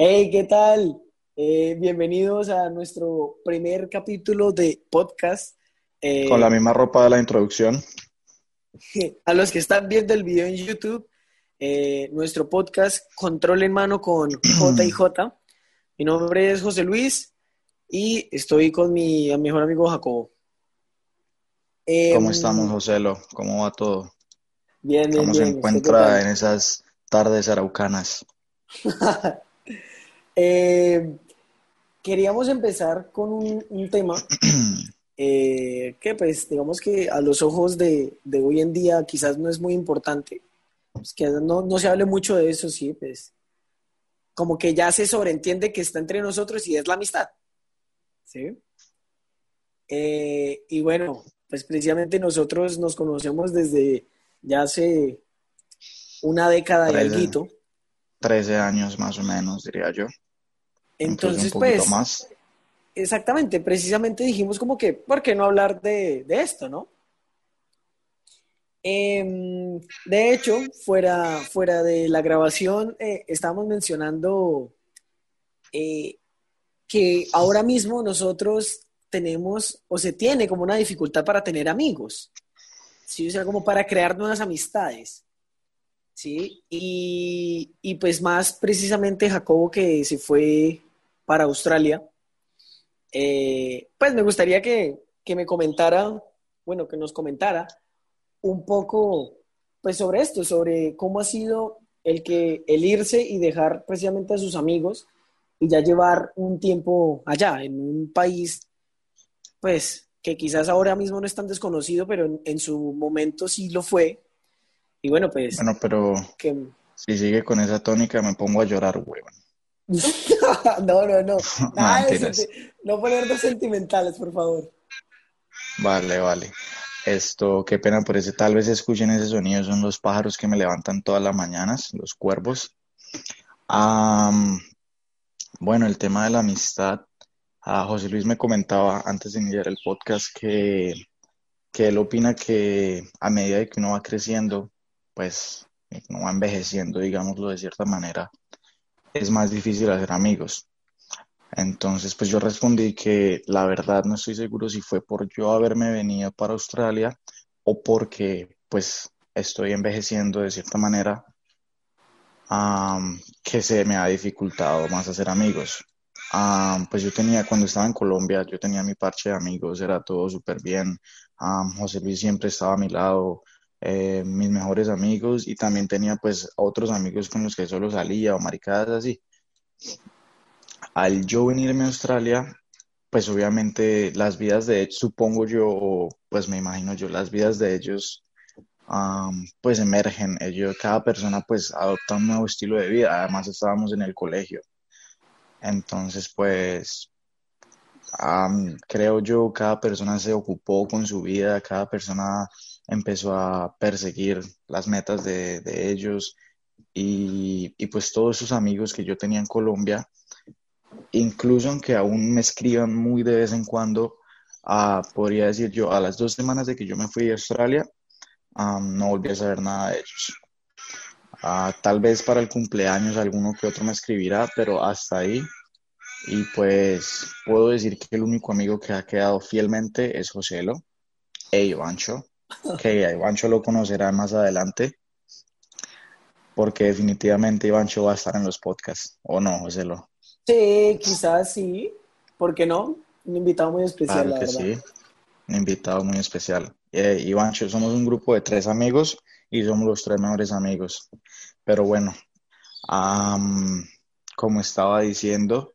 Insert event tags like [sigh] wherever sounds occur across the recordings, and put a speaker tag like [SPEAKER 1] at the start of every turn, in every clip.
[SPEAKER 1] Hey, ¿qué tal? Eh, bienvenidos a nuestro primer capítulo de podcast.
[SPEAKER 2] Eh, Con la misma ropa de la introducción. [laughs]
[SPEAKER 1] A los que están viendo el video en YouTube, eh, nuestro podcast Control en Mano con [clears throat] J y J. Mi nombre es José Luis y estoy con mi mejor amigo Jacobo.
[SPEAKER 2] ¿Cómo em, estamos, José? ¿Cómo va todo?
[SPEAKER 1] Bien, bien,
[SPEAKER 2] ¿Cómo se encuentra en esas tardes araucanas? [laughs]
[SPEAKER 1] Eh, queríamos empezar con un, tema [clears throat] eh, que pues digamos que a los ojos de, hoy en día quizás no es muy importante, pues, que no, no, se hable mucho de eso, sí, pues como que ya se sobreentiende que está entre nosotros y es la amistad, ¿sí? Eh, y bueno, pues precisamente nosotros nos conocemos desde ya hace una década y algo.
[SPEAKER 2] 13 años más o menos, diría yo.
[SPEAKER 1] Entonces, pues, más. exactamente, precisamente dijimos como que, ¿por qué no hablar de, esto, no? Em, de hecho, fuera, fuera de la grabación, eh, estábamos mencionando eh, que ahora mismo nosotros tenemos o se tiene como una dificultad para tener amigos, ¿sí? o sea, como para crear nuevas amistades. ¿sí? Y, y, pues más precisamente Jacobo que se fue para Australia, eh, pues me gustaría que, me comentara, bueno, que nos comentara un poco pues sobre esto, sobre cómo ha sido el que el irse y dejar precisamente a sus amigos y ya llevar un tiempo allá, en un país, pues que quizás ahora mismo no es tan desconocido, pero en, su momento sí lo fue. Y bueno, pues...
[SPEAKER 2] Bueno, pero si sigue con esa tónica me pongo a llorar, huevón. [laughs]
[SPEAKER 1] no, no, no. [laughs] no ponernos sentimentales, por favor.
[SPEAKER 2] Vale, vale. Esto, qué pena por ese. Tal vez escuchen ese sonido, son los pájaros que me levantan todas las mañanas, los cuervos. bueno, el tema de la amistad. a José Luis me comentaba antes de iniciar el podcast que, que él opina que a medida de que uno va creciendo, pues uno va envejeciendo, digámoslo de cierta manera, es más difícil hacer amigos. Entonces, pues yo respondí que la verdad no estoy seguro si fue por yo haberme venido para Australia o porque pues estoy envejeciendo de cierta manera que se me ha dificultado más hacer amigos. pues yo tenía, cuando estaba en Colombia, yo tenía mi parche de amigos, era todo súper bien. José Luis siempre estaba a mi lado, eh, mis mejores amigos y también tenía pues otros amigos con los que solo salía o maricadas así. Al yo venirme a Australia, pues obviamente las vidas de supongo yo, pues me imagino yo, las vidas de ellos pues emergen, ellos, cada persona pues adopta un nuevo estilo de vida, además estábamos en el colegio. Entonces pues creo yo, cada persona se ocupó con su vida, cada persona empezó a perseguir las metas de, ellos y, pues todos sus amigos que yo tenía en Colombia, incluso aunque aún me escriban muy de vez en cuando, ah, podría decir yo, a las dos semanas de que yo me fui a Australia, no volví a saber nada de ellos. Ah, tal vez para el cumpleaños alguno que otro me escribirá, pero hasta ahí. Y pues puedo decir que el único amigo que ha quedado fielmente es Joselo e Ivancho que Ivancho lo conocerá más adelante, porque definitivamente Ivancho va a estar en los podcasts, ¿o no, José Lo?
[SPEAKER 1] Sí, quizás sí, ¿por qué no? Un invitado muy especial,
[SPEAKER 2] claro que sí, un invitado muy especial. Eh, Ivancho, somos un grupo de tres amigos y somos los tres mejores amigos. Pero bueno, como estaba diciendo,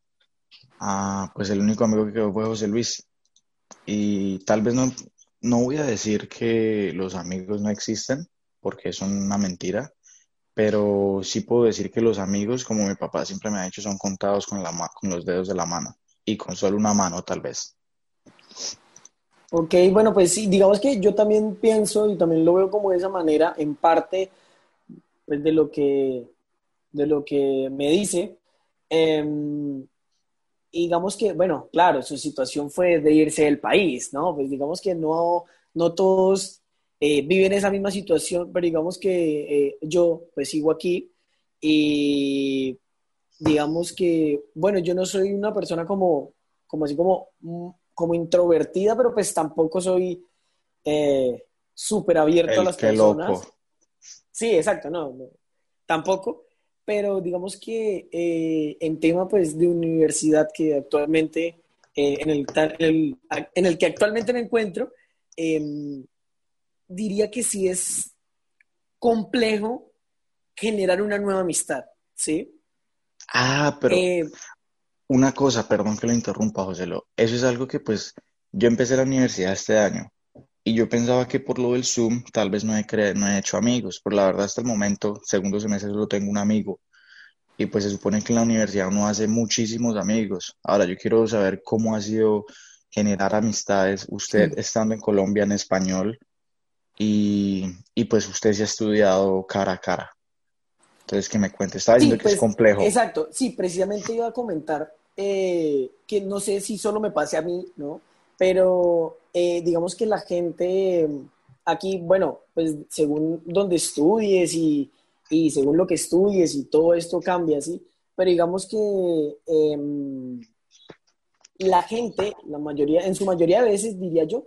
[SPEAKER 2] ah, pues el único amigo que quedó fue José Luis. Y tal vez no, no voy a decir que los amigos no existen, porque es una mentira, pero sí puedo decir que los amigos, como mi papá siempre me ha dicho, son contados con, la, con los dedos de la mano y con solo una mano tal vez.
[SPEAKER 1] Ok, bueno, pues sí, digamos que yo también pienso y también lo veo como de esa manera, en parte pues, de, lo que, de lo que me dice. Em, digamos que, bueno, claro, su situación fue de irse del país, ¿no? Pues digamos que no, no todos eh, viven esa misma situación, pero digamos que eh, yo pues sigo aquí y, digamos que, bueno, yo no soy una persona como, como así como, mm, como introvertida, pero pues tampoco soy eh, súper abierto a las personas. Sí, exacto, no, tampoco, pero digamos que eh, en tema pues de universidad que actualmente, eh, en, el, en, el, que actualmente me encuentro, em, diría que sí es complejo generar una nueva amistad, ¿sí?
[SPEAKER 2] Ah, pero eh, una cosa, perdón que lo interrumpa, José, eso es algo que pues yo empecé la universidad este año y yo pensaba que por lo del Zoom tal vez no he, no he hecho amigos, pero la verdad hasta el momento, segundo semestre, solo tengo un amigo. Y pues se supone que en la universidad uno hace muchísimos amigos. Ahora yo quiero saber cómo ha sido generar amistades, usted estando en Colombia en español y, y, pues usted se ha estudiado cara a cara. Entonces, que me cuente, estaba diciendo que es pues, complejo.
[SPEAKER 1] Exacto, sí, precisamente iba a comentar eh, que no sé si solo me pase a mí, ¿no? Pero eh, digamos que la gente aquí, bueno, pues según donde estudies y, y, según lo que estudies y todo esto cambia, ¿sí? Pero digamos que em, la gente, la mayoría, en su mayoría de veces diría yo,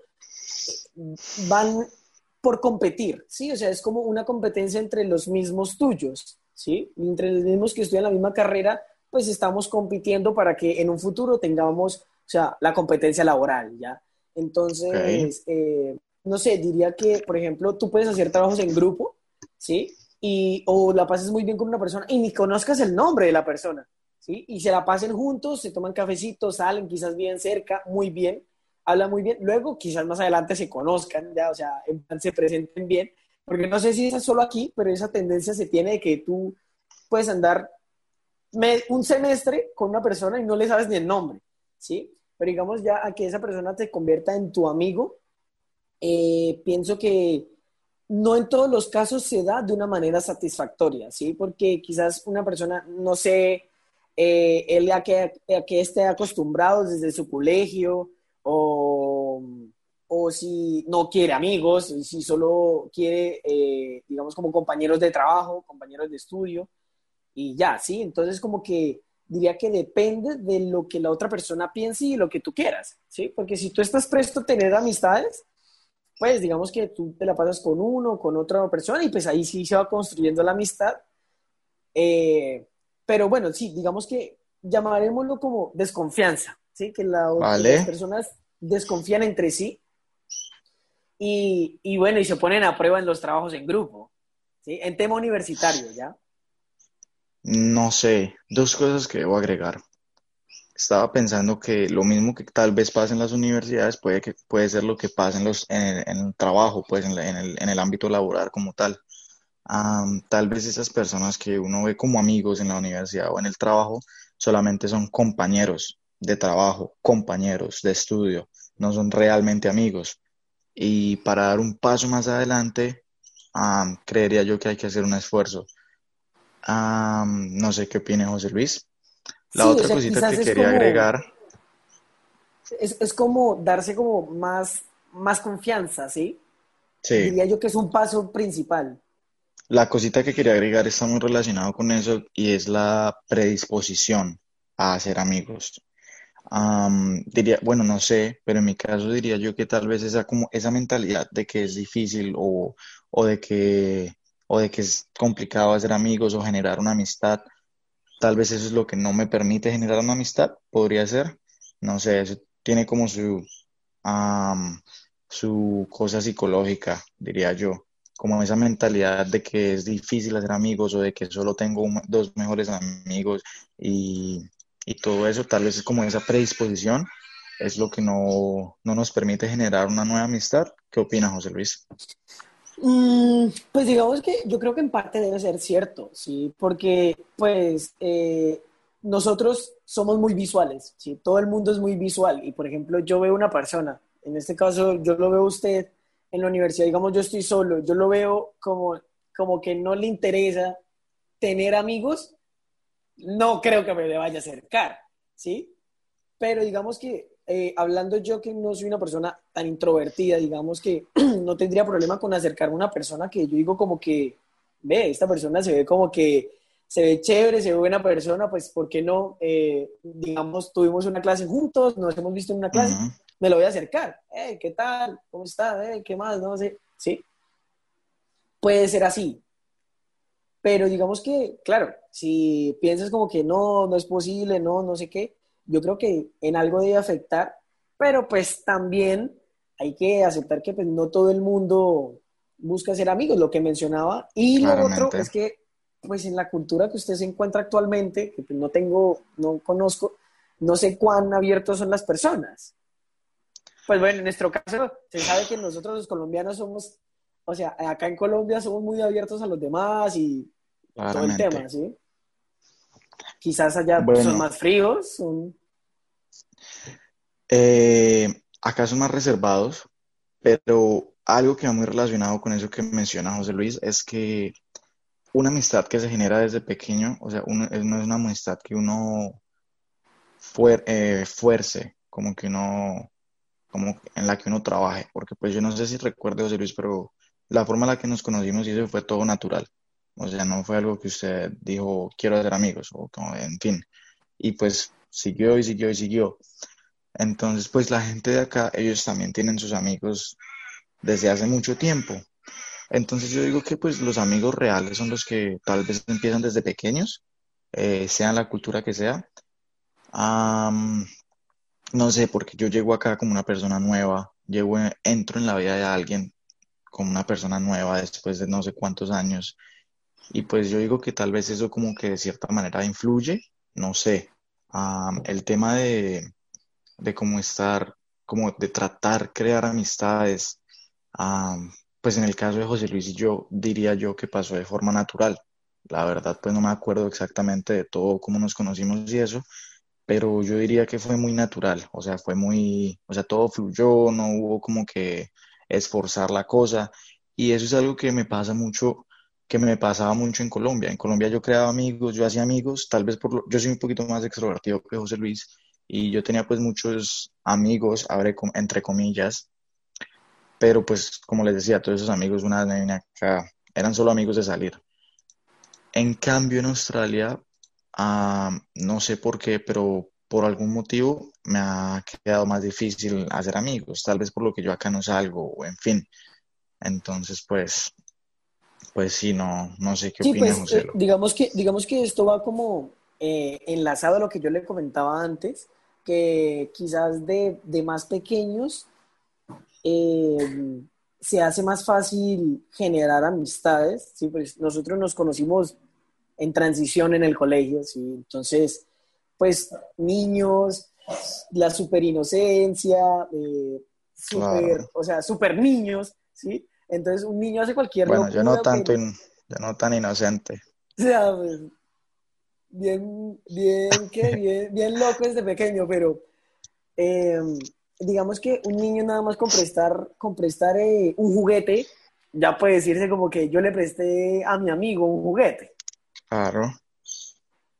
[SPEAKER 1] van por competir, ¿sí? O sea, es como una competencia entre los mismos tuyos, ¿sí? Entre los mismos que estudian la misma carrera, pues estamos compitiendo para que en un futuro tengamos, o sea, la competencia laboral, ¿ya? Entonces, eh, no sé, diría que, por ejemplo, tú puedes hacer trabajos en grupo, ¿sí? Y, o la pases muy bien con una persona y ni conozcas el nombre de la persona, ¿sí? Y se la pasen juntos, se toman cafecitos, salen quizás bien cerca, muy bien, hablan muy bien. Luego, quizás más adelante se conozcan, ya, o sea, se presenten bien, porque no sé si es solo aquí, pero esa tendencia se tiene de que tú puedes andar un semestre con una persona y no le sabes ni el nombre, ¿sí? Pero digamos ya a que esa persona te convierta en tu amigo, eh, pienso que no en todos los casos se da de una manera satisfactoria, ¿sí? Porque quizás una persona, no sé, eh, él a que, a que esté acostumbrado desde su colegio o, o si no quiere amigos, si solo quiere, eh, digamos, como compañeros de trabajo, compañeros de estudio y ya, ¿sí? Entonces como que diría que depende de lo que la otra persona piense y lo que tú quieras, ¿sí? Porque si tú estás presto a tener amistades, pues digamos que tú te la pasas con uno, con otra persona y pues ahí sí se va construyendo la amistad. Eh, pero bueno, sí, digamos que llamaremoslo como desconfianza, ¿sí? Que la, las personas desconfían entre sí y, y bueno, y se ponen a prueba en los trabajos en grupo, ¿sí? En tema universitario, ¿ya?
[SPEAKER 2] No sé, dos cosas que debo agregar. Estaba pensando que lo mismo que tal vez pasa en las universidades puede, que, puede ser lo que pasa en, los, en, el, trabajo, pues en, el, en el ámbito laboral como tal. tal vez esas personas que uno ve como amigos en la universidad o en el trabajo solamente son compañeros de trabajo, compañeros de estudio, no son realmente amigos. Y para dar un paso más adelante, creería yo que hay que hacer un esfuerzo no sé qué opina José Luis. La otra cosita que quería agregar.
[SPEAKER 1] Es, como darse como más, más confianza, ¿sí? Sí. Diría yo que es un paso principal.
[SPEAKER 2] La cosita que quería agregar está muy relacionado con eso y es la predisposición a hacer amigos. diría, bueno, no sé, pero en mi caso diría yo que tal vez esa, como, esa mentalidad de que es difícil o, o de que o de que es complicado hacer amigos o generar una amistad. Tal vez eso es lo que no me permite generar una amistad, podría ser. No sé, eso tiene como su, su cosa psicológica, diría yo. Como esa mentalidad de que es difícil hacer amigos o de que solo tengo dos mejores amigos y, y todo eso, tal vez es como esa predisposición, es lo que no, no nos permite generar una nueva amistad. ¿Qué opina José Luis?
[SPEAKER 1] Mm, pues digamos que yo creo que en parte debe ser cierto, ¿sí? Porque pues eh, nosotros somos muy visuales, ¿sí? Todo el mundo es muy visual y por ejemplo yo veo una persona, en este caso yo lo veo usted en la universidad, digamos yo estoy solo, yo lo veo como, como que no le interesa tener amigos, no creo que me le vaya a acercar, ¿sí? Pero digamos que eh, hablando yo que no soy una persona tan introvertida, digamos que [clears throat] no tendría problema con acercarme a una persona que yo digo como que, ve, esta persona se ve como que se ve chévere, se ve buena persona, pues, ¿por qué no? Eh, digamos, tuvimos una clase juntos, nos hemos visto en una clase, me lo voy a acercar. Hey, ¿qué tal? ¿Cómo está? ¿Qué más? No sé. Sí. Puede ser así. Pero digamos que, claro, si piensas como que no, no es posible, no, no sé qué, yo creo que en algo debe afectar, pero pues también hay que aceptar que pues no todo el mundo busca ser amigos, lo que mencionaba. Y lo otro es que pues en la cultura que usted se encuentra actualmente, que pues, no tengo, no conozco, no sé cuán abiertos son las personas. Pues bueno, en nuestro caso, se sabe que nosotros los colombianos somos, o sea, acá en Colombia somos muy abiertos a los demás y todo el tema, ¿sí? Quizás allá son más fríos, son...
[SPEAKER 2] Eh, acá son más reservados, pero algo que va muy relacionado con eso que menciona José Luis es que una amistad que se genera desde pequeño, o sea, no es una amistad que uno eh, fuerce, como que uno, como en la que uno trabaje, porque pues yo no sé si recuerdo, José Luis, pero la forma en la que nos conocimos y eso fue todo natural, o sea, no fue algo que usted dijo, quiero ser amigos, o como, en fin, y pues siguió y siguió y siguió. Entonces, pues la gente de acá, ellos también tienen sus amigos desde hace mucho tiempo. Entonces yo digo que pues los amigos reales son los que tal vez empiezan desde pequeños, eh, sea la cultura que sea. no sé, porque yo llego acá como una persona nueva, llego, entro en la vida de alguien como una persona nueva después de no sé cuántos años. Y pues yo digo que tal vez eso como que de cierta manera influye, no sé. el tema de, de cómo estar, como de tratar, crear amistades, pues en el caso de José Luis y yo, diría yo que pasó de forma natural. La verdad, pues no me acuerdo exactamente de todo cómo nos conocimos y eso, pero yo diría que fue muy natural, o sea, fue muy, o sea, todo fluyó, no hubo como que esforzar la cosa, y eso es algo que me pasa mucho, que me pasaba mucho en Colombia. En Colombia yo creaba amigos, yo hacía amigos, tal vez por lo, yo soy un poquito más extrovertido que José Luis, y yo tenía pues muchos amigos, entre comillas, pero pues, como les decía, todos esos amigos una vez acá eran solo amigos de salir. En cambio, en Australia, no sé por qué, pero por algún motivo me ha quedado más difícil hacer amigos, tal vez por lo que yo acá no salgo, en fin. Entonces, pues, pues sí, no, no sé qué sí, pues,
[SPEAKER 1] eh, digamos que, digamos que esto va como eh, enlazado a lo que yo le comentaba antes, que quizás de, de más pequeños eh, se hace más fácil generar amistades, ¿sí? Pues nosotros nos conocimos en transición en el colegio, ¿sí? Entonces, pues niños, la super inocencia, eh, super, o sea, super niños, ¿sí? Entonces un niño hace cualquier
[SPEAKER 2] Bueno, yo no tanto, yo no tan inocente. [laughs]
[SPEAKER 1] O sea, pues, bien, bien, ¿qué? [laughs] bien, bien loco desde pequeño, pero eh, digamos que un niño nada más con prestar, con prestar eh, un juguete, ya puede decirse como que yo le presté a mi amigo un juguete.
[SPEAKER 2] Claro.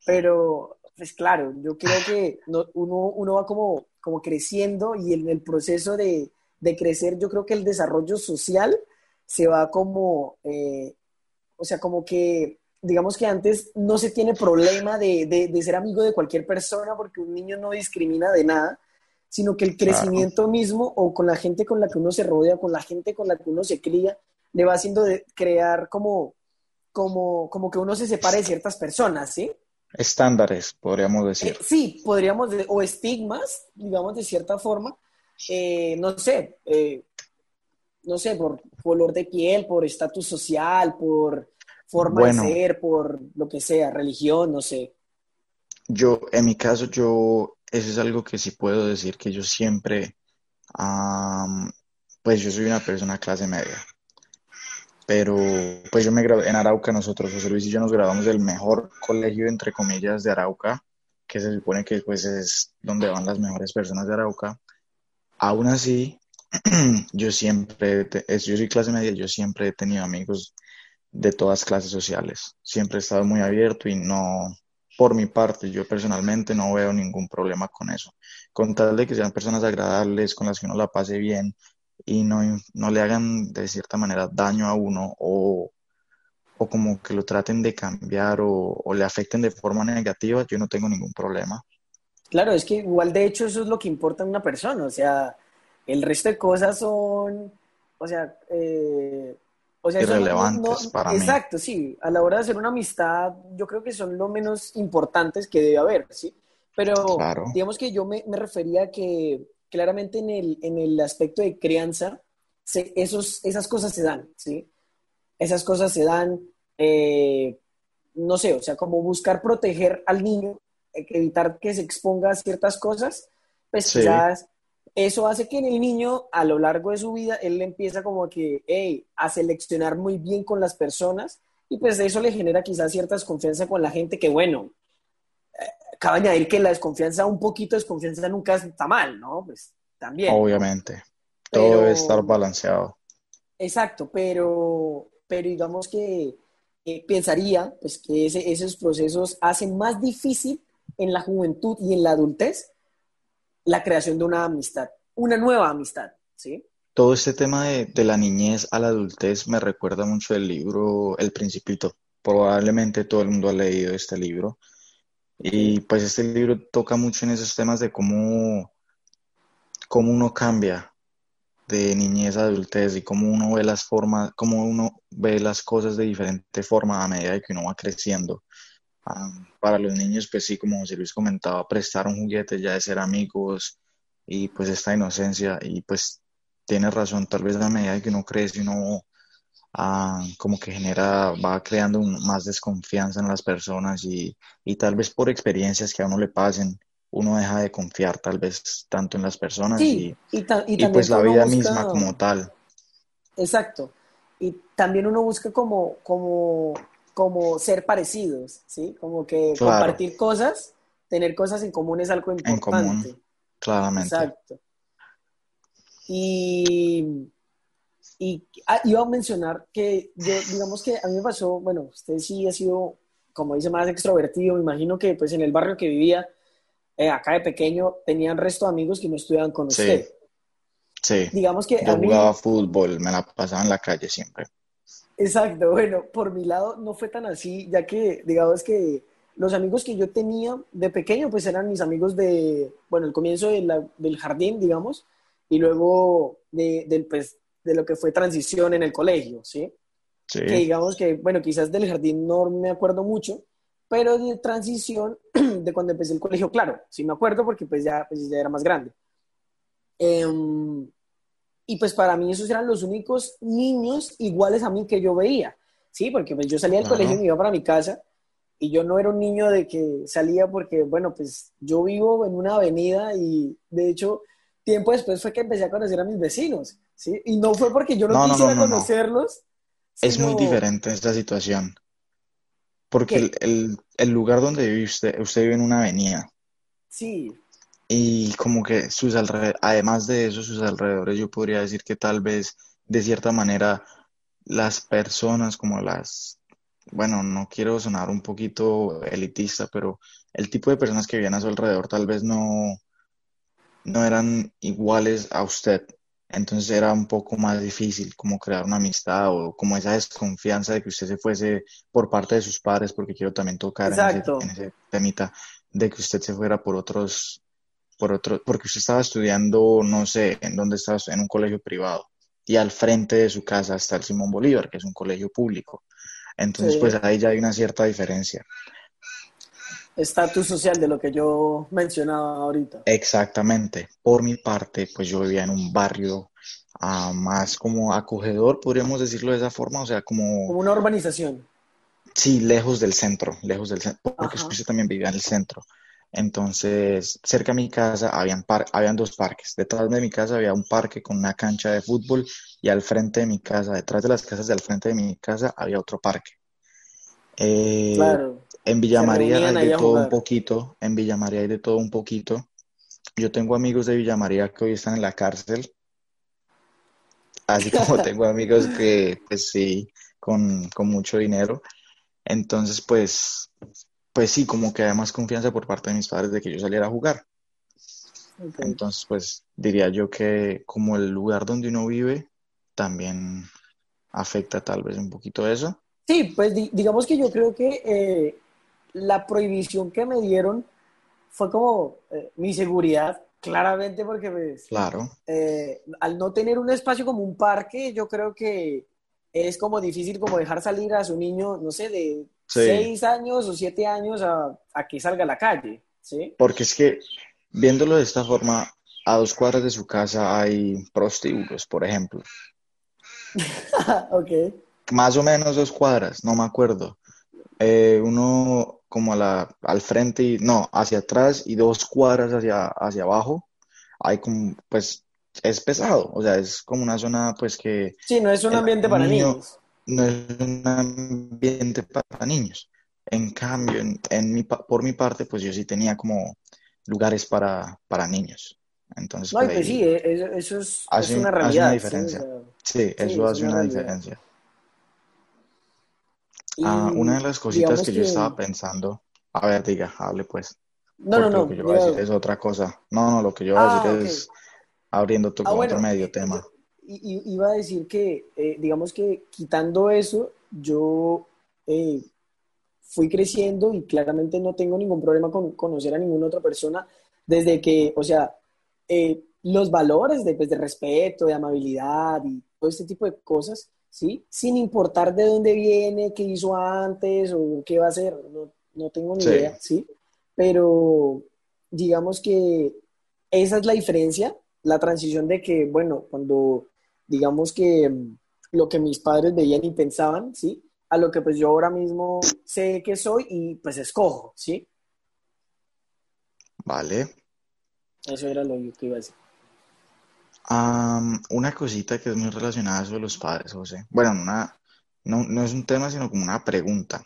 [SPEAKER 1] Pero, pues claro, yo creo que uno, va como, como creciendo y en el proceso de, crecer, yo creo que el desarrollo social se va como, eh, o sea, como que, digamos que antes no se tiene problema de, de ser amigo de cualquier persona porque un niño no discrimina de nada sino que el crecimiento mismo o con la gente con la que uno se rodea, con la gente con la que uno se cría, le va haciendo de crear como, como, como que uno se separe de ciertas personas, ¿sí?
[SPEAKER 2] Estándares, podríamos decir.
[SPEAKER 1] Eh, sí, podríamos, o estigmas, digamos, de cierta forma. Eh, no sé, eh, no sé, por color de piel, por estatus social, por forma de ser, por lo que sea, religión, no sé.
[SPEAKER 2] Yo, en mi caso, yo eso es algo que sí puedo decir que yo siempre, pues yo soy una persona clase media, pero pues yo me gradué en Arauca, nosotros, José Luis y yo nos graduamos del mejor colegio, entre comillas, de Arauca, que se supone que pues es donde van las mejores personas de Arauca. Aún así, [clears throat] yo siempre, yo soy clase media, yo siempre he tenido amigos de todas clases sociales. Siempre he estado muy abierto y no, por mi parte, yo personalmente no veo ningún problema con eso. Con tal de que sean personas agradables, con las que uno la pase bien y no, no le hagan de cierta manera daño a uno o, o como que lo traten de cambiar o, le afecten de forma negativa, yo no tengo ningún problema.
[SPEAKER 1] Claro, es que igual de hecho eso es lo que importa en una persona, o sea, el resto de cosas son, o sea, eh, o sea,
[SPEAKER 2] irrelevantes para
[SPEAKER 1] mí. Exacto, sí, a la hora de hacer una amistad yo creo que son lo menos importantes que debe haber, ¿sí? Pero digamos que yo me, me refería que claramente en el, en el aspecto de crianza, esos, esas cosas se dan, ¿sí? Esas cosas se dan, eh, no sé, o sea, como buscar proteger al niño, evitar que se exponga a ciertas cosas, pues quizás eso hace que en el niño, a lo largo de su vida, él empieza como que, hey, a seleccionar muy bien con las personas y pues eso le genera quizás cierta desconfianza con la gente que, bueno, eh, cabe añadir que la desconfianza, un poquito de desconfianza nunca está mal, ¿no? Pues también.
[SPEAKER 2] Obviamente. Todo debe estar balanceado.
[SPEAKER 1] Exacto, pero, pero digamos que pensaría pues, que esos procesos hacen más difícil en la juventud y en la adultez la creación de una amistad, una nueva amistad, ¿sí?
[SPEAKER 2] Todo este tema de, de la niñez a la adultez me recuerda mucho el libro El Principito. Probablemente todo el mundo ha leído este libro. Y pues este libro toca mucho en esos temas de cómo, cómo uno cambia de niñez a adultez y cómo uno ve las formas, cómo uno ve las cosas de diferente forma a medida que uno va creciendo. Ah, para los niños, pues sí, como José Luis comentaba, prestar un juguete ya de ser amigos y pues esta inocencia y pues tiene razón, tal vez a medida que uno crece uno ah, como que genera, va creando más desconfianza en las personas y, y tal vez por experiencias que a uno le pasen, uno deja de confiar tal vez tanto en las personas y, y, pues la vida misma como tal.
[SPEAKER 1] Exacto. Y también uno busca como, como, como ser parecidos, ¿sí? Como que compartir cosas, tener cosas en común es algo importante. En común,
[SPEAKER 2] claramente. Exacto.
[SPEAKER 1] Y, y ah, iba a mencionar que yo, digamos que a mí me pasó, bueno, usted sí ha sido, como dice, más extrovertido, me imagino que pues en el barrio que vivía, eh, acá de pequeño tenían resto de amigos que no estudiaban con usted.
[SPEAKER 2] Sí.
[SPEAKER 1] Digamos que
[SPEAKER 2] Yo jugaba fútbol, me la pasaba en la calle siempre.
[SPEAKER 1] Exacto, bueno, por mi lado no fue tan así, ya que digamos que los amigos que yo tenía de pequeño, pues eran mis amigos de, bueno, el comienzo de del jardín, digamos, y luego de, del, pues, de lo que fue transición en el colegio, ¿sí? Sí. Que digamos que, bueno, quizás del jardín no me acuerdo mucho, pero de transición [clears throat] de cuando empecé el colegio, claro, sí me acuerdo porque pues ya, pues ya era más grande. Em, y pues para mí esos eran los únicos niños iguales a mí que yo veía, ¿sí? Porque pues yo salía del colegio y me iba para mi casa y yo no era un niño de que salía porque, bueno, pues yo vivo en una avenida y de hecho tiempo después fue que empecé a conocer a mis vecinos, ¿sí? Y no fue porque yo no, quisiera conocerlos.
[SPEAKER 2] Es muy diferente esta situación. Porque el, el, lugar donde vive usted, usted vive en una avenida.
[SPEAKER 1] Sí.
[SPEAKER 2] Y como que sus alrededores, además de eso, sus alrededores, yo podría decir que tal vez, de cierta manera, las personas como las, bueno, no quiero sonar un poquito elitista, pero el tipo de personas que vivían a su alrededor tal vez no, no eran iguales a usted. Entonces era un poco más difícil como crear una amistad o como esa desconfianza de que usted se fuese por parte de sus padres, porque quiero también tocar en ese, temita, de que usted se fuera por otros, por otro, porque usted estaba estudiando, no sé, en dónde estaba, en un colegio privado, y al frente de su casa está el Simón Bolívar, que es un colegio público. Entonces, pues ahí ya hay una cierta diferencia
[SPEAKER 1] estatus social de lo que yo mencionaba ahorita.
[SPEAKER 2] Exactamente. Por mi parte, pues yo vivía en un barrio ah, más como acogedor, podríamos decirlo de esa forma, o sea, como...
[SPEAKER 1] Como una urbanización.
[SPEAKER 2] Sí, lejos del centro, lejos del centro, porque yo también vivía en el centro. Entonces, cerca de mi casa habían, habían dos parques. Detrás de mi casa había un parque con una cancha de fútbol y al frente de mi casa, detrás de las casas del frente de mi casa, había otro parque. Eh, claro. En Villa María hay de todo un poquito. En Villa María hay de todo un poquito. Yo tengo amigos de Villa María que hoy están en la cárcel. Así como [laughs] tengo amigos que, pues sí, con, mucho dinero. Entonces, pues, pues sí, como que hay más confianza por parte de mis padres de que yo saliera a jugar. Entonces, pues diría yo que como el lugar donde uno vive también afecta tal vez un poquito eso.
[SPEAKER 1] Sí, pues digamos que yo creo que eh, la prohibición que me dieron fue como eh, mi seguridad, claramente porque pues,
[SPEAKER 2] claro.
[SPEAKER 1] Eh, al no tener un espacio como un parque, yo creo que es como difícil como dejar salir a su niño, no sé, de seis años o siete años a, a, que salga a la calle, ¿sí?
[SPEAKER 2] Porque es que, viéndolo de esta forma, a dos cuadras de su casa hay prostíbulos, por ejemplo. [laughs]
[SPEAKER 1] ok.
[SPEAKER 2] Más o menos dos cuadras, no me acuerdo. Eh, uno como a la, al frente y no, hacia atrás y dos cuadras hacia, hacia abajo. Hay como, pues, es pesado, o sea, es como una zona, pues que...
[SPEAKER 1] Sí, no es un ambiente para niños.
[SPEAKER 2] No es un ambiente para niños. En cambio, en, mi, por mi parte, pues yo sí tenía como lugares para, para niños. Entonces,
[SPEAKER 1] no, pues sí, eh, eso, es, una realidad.
[SPEAKER 2] Hace una diferencia. Sí, eso hace una, diferencia. Ah, una de las cositas que, yo estaba pensando, a ver, diga, hable pues.
[SPEAKER 1] No, no, no.
[SPEAKER 2] Lo que yo voy a decir es otra cosa. No, no, lo que yo voy a decir ah, es abriendo tu, ah, otro medio tema.
[SPEAKER 1] Y, iba a decir que, eh, digamos que quitando eso, yo eh, fui creciendo y claramente no tengo ningún problema con conocer a ninguna otra persona desde que, o sea, eh, los valores de, pues, de respeto, de amabilidad y todo este tipo de cosas, ¿sí? Sin importar de dónde viene, qué hizo antes o qué va a hacer, no, no tengo ni idea, ¿sí? Pero digamos que esa es la diferencia, la transición de que, bueno, cuando digamos que lo que mis padres veían y pensaban, ¿sí? A lo que pues yo ahora mismo sé que soy y pues escojo, ¿sí?
[SPEAKER 2] Vale.
[SPEAKER 1] Eso era lo que iba a decir.
[SPEAKER 2] una cosita que es muy relacionada sobre los padres, José. Bueno, una, no, no es un tema, sino como una pregunta.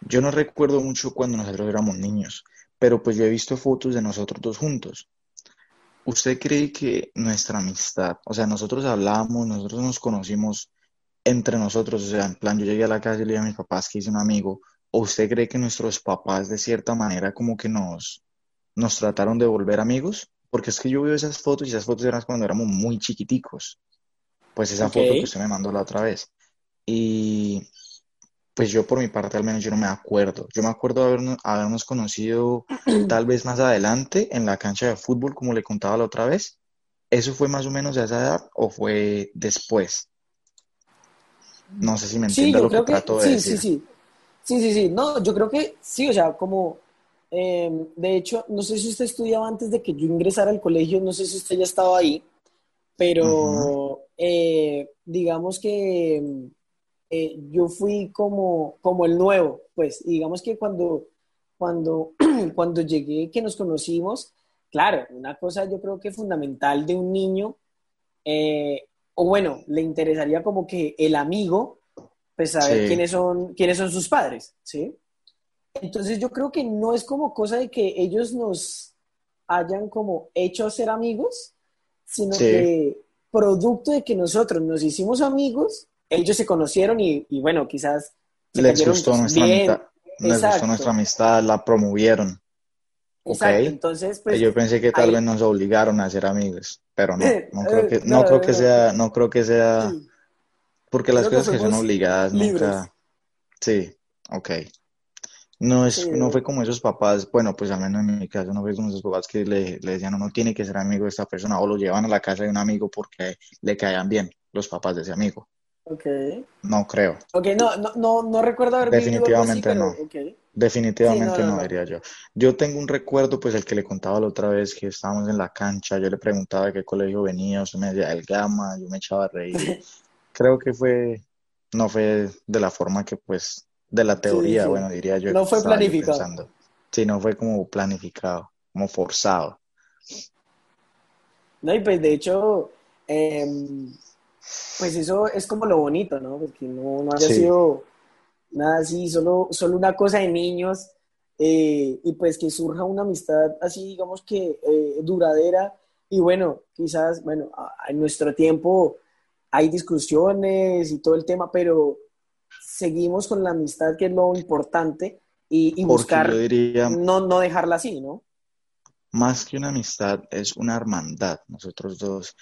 [SPEAKER 2] Yo no recuerdo mucho cuando nosotros éramos niños, pero pues yo he visto fotos de nosotros dos juntos. ¿Usted cree que nuestra amistad, o sea, nosotros hablamos, nosotros nos conocimos entre nosotros, o sea, en plan, yo llegué a la casa y le dije a mis papás que hice un amigo, o usted cree que nuestros papás de cierta manera como que nos, nos trataron de volver amigos? Porque es que yo veo esas fotos y esas fotos eran cuando éramos muy chiquiticos. Pues esa foto que usted me mandó la otra vez. Y pues yo por mi parte al menos yo no me acuerdo. Yo me acuerdo habernos, habernos conocido [clears throat] tal vez más adelante en la cancha de fútbol, como le contaba la otra vez. ¿Eso fue más o menos a esa edad o fue después? No sé si me entiende lo que, trato de
[SPEAKER 1] sí,
[SPEAKER 2] decir.
[SPEAKER 1] Sí, sí, sí. Sí, sí, No, yo creo que sí, o sea, como... Em, de hecho, no sé si usted estudiaba antes de que yo ingresara al colegio, no sé si usted ya estaba ahí, pero eh, digamos que em, eh, yo fui como, como el nuevo, pues digamos que cuando, cuando, [clears throat] cuando llegué, que nos conocimos, claro, una cosa yo creo que fundamental de un niño, eh, o bueno, le interesaría como que el amigo, pues saber quiénes, son, quiénes son sus padres, ¿sí? Entonces yo creo que no es como cosa de que ellos nos hayan como hecho ser amigos, sino que producto de que nosotros nos hicimos amigos, ellos se conocieron y, bueno, quizás...
[SPEAKER 2] Les gustó nuestra amistad, les gustó nuestra amistad, la promovieron.
[SPEAKER 1] Exacto, entonces pues...
[SPEAKER 2] Yo pensé que tal vez nos obligaron a ser amigos, pero no, [laughs] no creo que, no, creo que sea, no. creo que sea, porque las cosas que, son obligadas nunca... Sí, ok. No, es, no fue como esos papás, bueno, pues al menos en mi caso, no fue como esos papás que le, le decían, no, no tiene que ser amigo de esta persona, o lo llevan a la casa de un amigo porque le caían bien los papás de ese amigo.
[SPEAKER 1] Ok.
[SPEAKER 2] No creo.
[SPEAKER 1] Ok, no, no, no, no recuerdo haber
[SPEAKER 2] Definitivamente
[SPEAKER 1] no.
[SPEAKER 2] Definitivamente no, diría yo. Yo tengo un recuerdo, pues el que le contaba la otra vez, que estábamos en la cancha, yo le preguntaba de qué colegio venía, o sea, me decía el Gama, yo me echaba a reír. [laughs] creo que fue, no fue de la forma que, pues, de la teoría, bueno, diría yo.
[SPEAKER 1] No fue planificado.
[SPEAKER 2] Sí, no fue como planificado, como forzado.
[SPEAKER 1] No, y pues de hecho, eh, pues eso es como lo bonito, ¿no? Porque no, no haya sido nada así, solo, solo una cosa de niños eh, y pues que surja una amistad así, digamos que eh, duradera y bueno, quizás, bueno, en nuestro tiempo hay discusiones y todo el tema, pero seguimos con la amistad que es lo importante y, buscar no, no dejarla así, ¿no?
[SPEAKER 2] Más que una amistad, es una hermandad. Nosotros dos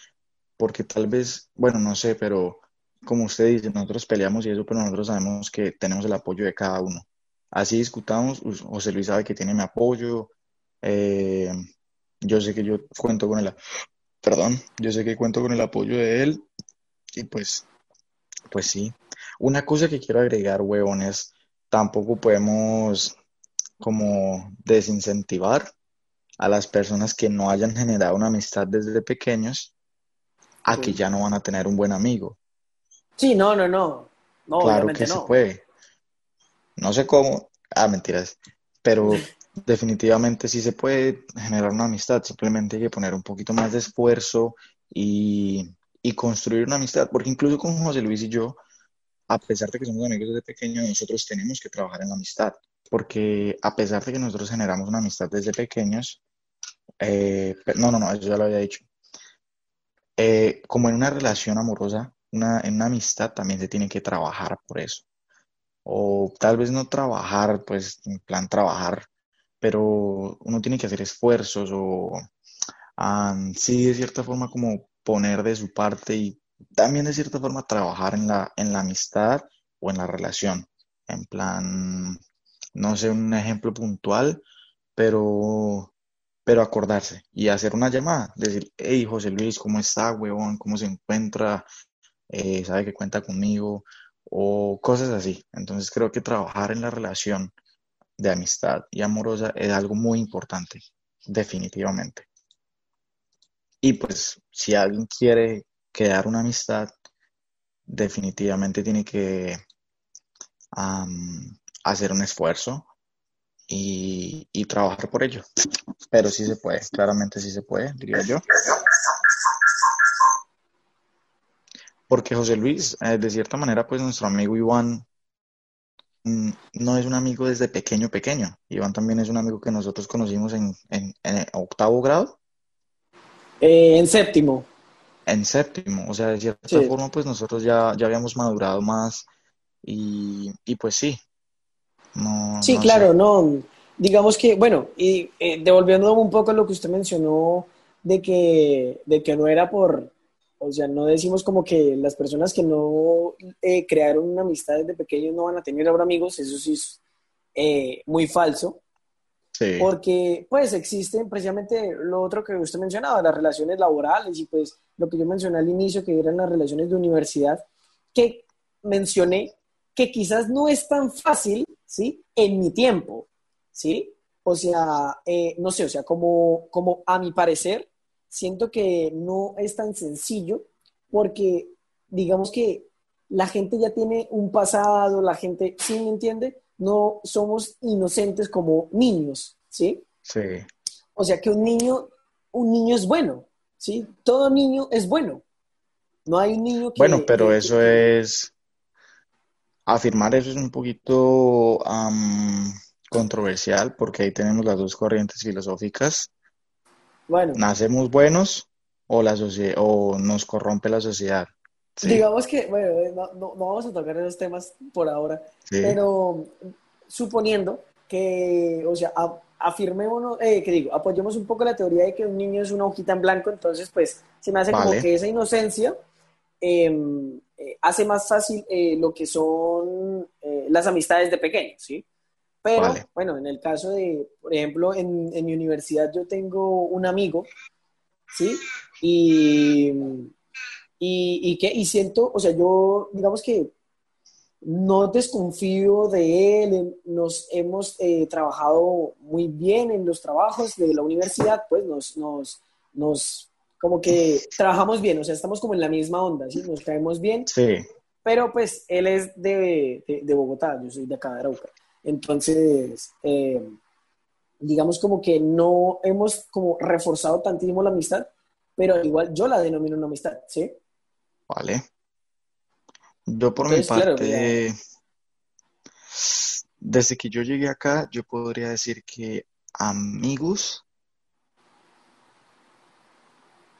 [SPEAKER 2] porque tal vez, bueno, no sé, pero como usted dice, nosotros peleamos y eso, pero nosotros sabemos que tenemos el apoyo de cada uno. Así discutamos, José Luis sabe que tiene mi apoyo, eh, yo sé que yo cuento con el, perdón, yo sé que cuento con el apoyo de él y pues, pues sí. Una cosa que quiero agregar, huevón, es tampoco podemos como desincentivar a las personas que no hayan generado una amistad desde pequeños a que ya no van a tener un buen amigo.
[SPEAKER 1] Sí, no, no, no. no
[SPEAKER 2] claro que se puede. No sé cómo. Ah, mentiras. Pero [laughs] definitivamente sí se puede generar una amistad. Simplemente hay que poner un poquito más de esfuerzo y, y construir una amistad. Porque incluso con José Luis y yo, a pesar de que somos amigos desde pequeños, nosotros tenemos que trabajar en la amistad. Porque a pesar de que nosotros generamos una amistad desde pequeños, eh, no, no, no, eso ya lo había dicho. Eh, como en una relación amorosa, una, en una amistad también se tiene que trabajar por eso. O tal vez no trabajar, pues en plan trabajar, pero uno tiene que hacer esfuerzos o sí, de cierta forma como poner de su parte y también de cierta forma trabajar en la, en la amistad o en la relación. En plan, no sé, un ejemplo puntual, pero pero acordarse y hacer una llamada, decir, hey José Luis, ¿cómo está, huevón? ¿Cómo se encuentra? Eh, ¿Sabe que cuenta conmigo? O cosas así. Entonces creo que trabajar en la relación de amistad y amorosa es algo muy importante, definitivamente. Y pues si alguien quiere crear una amistad, definitivamente tiene que hacer un esfuerzo y, y trabajar por ello. Pero sí se puede, claramente sí se puede, diría yo. Porque José Luis, eh, de cierta manera, pues nuestro amigo Iván mm, no es un amigo desde pequeño, pequeño. Iván también es un amigo que nosotros conocimos en, en, octavo grado.
[SPEAKER 1] Eh, en séptimo.
[SPEAKER 2] En séptimo, o sea, de cierta forma, pues nosotros ya, ya habíamos madurado más y, y pues sí,
[SPEAKER 1] sí, claro, no. Digamos que, bueno, y eh, devolviendo un poco a lo que usted mencionó de que, de que no era por, o sea, no decimos como que las personas que no eh, crearon una amistad desde pequeños no van a tener ahora amigos, eso sí es eh, muy falso. Sí. Porque pues existen precisamente lo otro que usted mencionaba, las relaciones laborales y pues lo que yo mencioné al inicio, que eran las relaciones de universidad, que mencioné que quizás no es tan fácil ¿sí? En mi tiempo, ¿sí? O sea, eh, no sé, o sea, como, como a mi parecer, siento que no es tan sencillo porque digamos que la gente ya tiene un pasado, la gente, ¿sí me entiende? No somos inocentes como niños, ¿sí?
[SPEAKER 2] Sí.
[SPEAKER 1] O sea que un niño, un niño es bueno, ¿sí? Todo niño es bueno. No hay un niño que...
[SPEAKER 2] Bueno, pero eso es Afirmar eso es un poquito controversial porque ahí tenemos las dos corrientes filosóficas.
[SPEAKER 1] Bueno.
[SPEAKER 2] ¿Nacemos buenos o, la o nos corrompe la sociedad?
[SPEAKER 1] Digamos que, bueno, eh, no, vamos a tocar esos temas por ahora, pero suponiendo que, o sea, afirmémonos, eh, que digo, apoyemos un poco la teoría de que un niño es una hojita en blanco, entonces, pues, se me hace como que esa inocencia Em, eh, hace más fácil eh, lo que son eh, las amistades de pequeños, ¿sí? Pero, bueno, en el caso de, por ejemplo, en, mi universidad yo tengo un amigo, ¿sí? Y, y, que, y siento, o sea, yo, digamos que no desconfío de él, nos hemos trabajado muy bien en los trabajos de la universidad, pues nos, nos, nos como que trabajamos bien, o sea, estamos como en la misma onda, ¿sí? Nos caemos bien.
[SPEAKER 2] Sí.
[SPEAKER 1] Pero pues él es de, de, Bogotá, yo soy de acá de Arauca. Entonces, eh, digamos como que no hemos como reforzado tantísimo la amistad, pero igual yo la denomino una amistad, ¿sí?
[SPEAKER 2] Vale. Yo por mi parte, desde que yo llegué acá, yo podría decir que amigos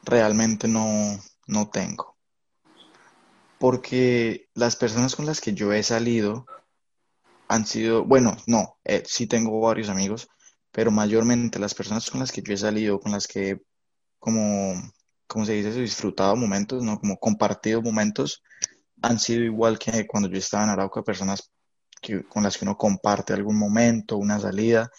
[SPEAKER 2] realmente no, no tengo. Porque las personas con las que yo he salido han sido, bueno, no, eh, sí tengo varios amigos, pero mayormente las personas con las que yo he salido, con las que, como, como se dice, disfrutado momentos, ¿no? Como compartido momentos, han sido igual que cuando yo estaba en Arauca, personas que, con las que uno comparte algún momento, una salida,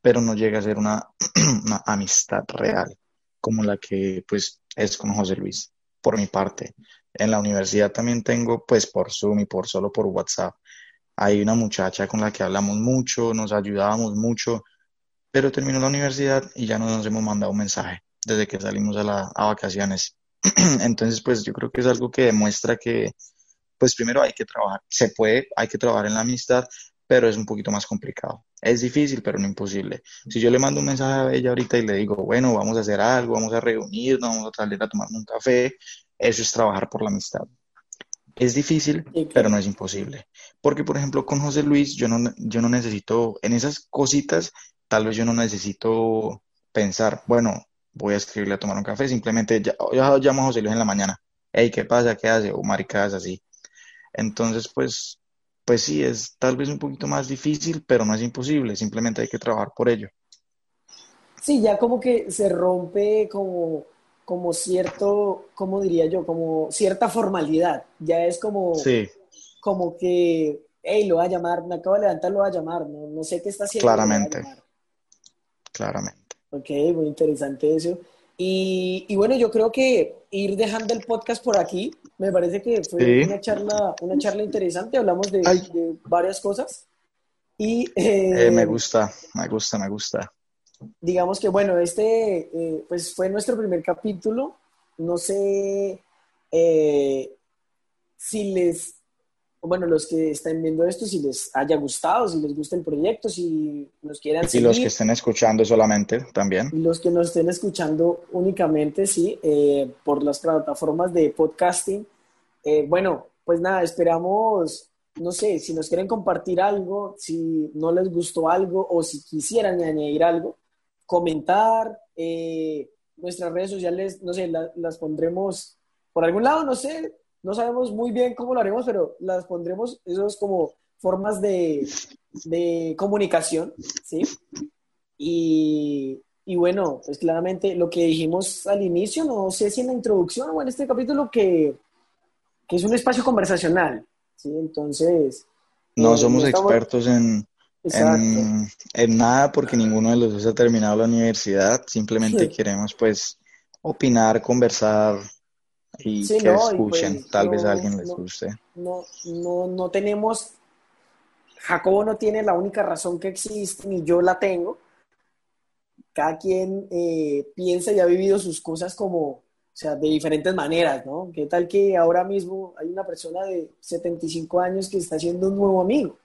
[SPEAKER 2] pero no llega a ser una [clears throat] amistad real como la que pues es con José Luis, por mi parte. En la universidad también tengo pues por Zoom y por solo por WhatsApp. Hay una muchacha con la que hablamos mucho, nos ayudábamos mucho, pero terminó la universidad y ya no nos hemos mandado un mensaje desde que salimos a, la, a vacaciones. [clears throat] Entonces, pues yo creo que es algo que demuestra que, pues primero hay que trabajar, se puede, hay que trabajar en la amistad, pero es un poquito más complicado. Es difícil, pero no imposible. Si yo le mando un mensaje a ella ahorita y le digo, bueno, vamos a hacer algo, vamos a reunirnos, vamos a salir a tomar un café, eso es trabajar por la amistad. Es difícil, pero no es imposible. Porque, por ejemplo, con José Luis, yo no, yo no necesito, en esas cositas, tal vez yo no necesito pensar, bueno, voy a escribirle a tomar un café, simplemente ya, yo llamo a José Luis en la mañana, hey, ¿qué pasa? ¿Qué hace? O maricadas así. Entonces, pues, pues sí, es tal vez un poquito más difícil, pero no es imposible, simplemente hay que trabajar por ello.
[SPEAKER 1] Sí, ya como que se rompe como, como cierto, ¿cómo diría yo? Como cierta formalidad. Ya es como,
[SPEAKER 2] sí.
[SPEAKER 1] como que, hey, lo va a llamar, me acabo de levantar, lo va a llamar, no, no sé qué está haciendo.
[SPEAKER 2] Claramente. Claramente.
[SPEAKER 1] Ok, muy interesante eso. Y, y, bueno, yo creo que ir dejando el podcast por aquí, me parece que fue una, charla, una charla interesante, hablamos de, de varias cosas. Y,
[SPEAKER 2] eh, eh, me gusta, me gusta, me gusta.
[SPEAKER 1] Digamos que bueno, este eh, pues fue nuestro primer capítulo. No sé si les bueno, los que estén viendo esto, si les haya gustado, si les gusta el proyecto, si nos quieran seguir.
[SPEAKER 2] Y los que estén escuchando solamente también.
[SPEAKER 1] Y los que nos estén escuchando únicamente, sí, eh, por las plataformas de podcasting. Eh, bueno, pues nada, esperamos, no sé, si nos quieren compartir algo, si no les gustó algo o si quisieran añadir algo, comentar. Eh, nuestras redes sociales, no sé, las pondremos por algún lado, no sé, no sabemos muy bien cómo lo haremos, pero las pondremos, esos como formas de, comunicación, ¿sí? Y, bueno, pues claramente lo que dijimos al inicio, no sé si en la introducción o en este capítulo, que, es un espacio conversacional, ¿sí? Entonces...
[SPEAKER 2] No eh, somos expertos en, en, nada porque ninguno de los dos ha terminado la universidad, simplemente [laughs] queremos pues opinar, conversar, y que escuchen, pues, tal vez a alguien les guste.
[SPEAKER 1] No, no, no tenemos, Jacobo no tiene la única razón que existe, ni yo la tengo. Cada quien eh, piensa y ha vivido sus cosas como, o sea, de diferentes maneras, ¿no? ¿Qué tal que ahora mismo hay una persona de 75 años que está haciendo un nuevo amigo?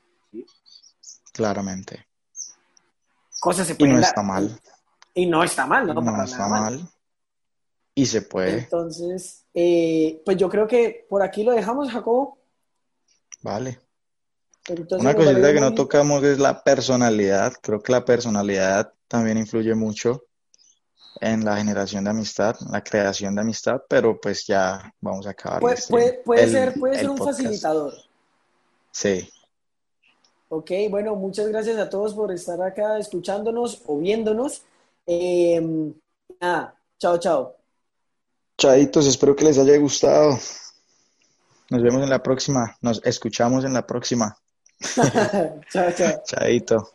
[SPEAKER 2] Claramente.
[SPEAKER 1] Cosas se
[SPEAKER 2] Y no está mal.
[SPEAKER 1] Y no está mal, ¿no?
[SPEAKER 2] No, está mal. Y se puede.
[SPEAKER 1] Entonces, eh, pues yo creo que por aquí lo dejamos, Jacobo.
[SPEAKER 2] Vale. Una cosita que no tocamos es la personalidad. Creo que la personalidad también influye mucho en la generación de amistad, la creación de amistad, pero pues ya vamos a acabar.
[SPEAKER 1] Puede, este, puede, ser, puede ser un facilitador.
[SPEAKER 2] Sí.
[SPEAKER 1] Ok, bueno, muchas gracias a todos por estar acá escuchándonos o viéndonos. Eh, chao, chao.
[SPEAKER 2] Chaitos, espero que les haya gustado. Nos vemos en la próxima. Nos escuchamos en la próxima. [laughs]
[SPEAKER 1] chao, chao.
[SPEAKER 2] Chaito.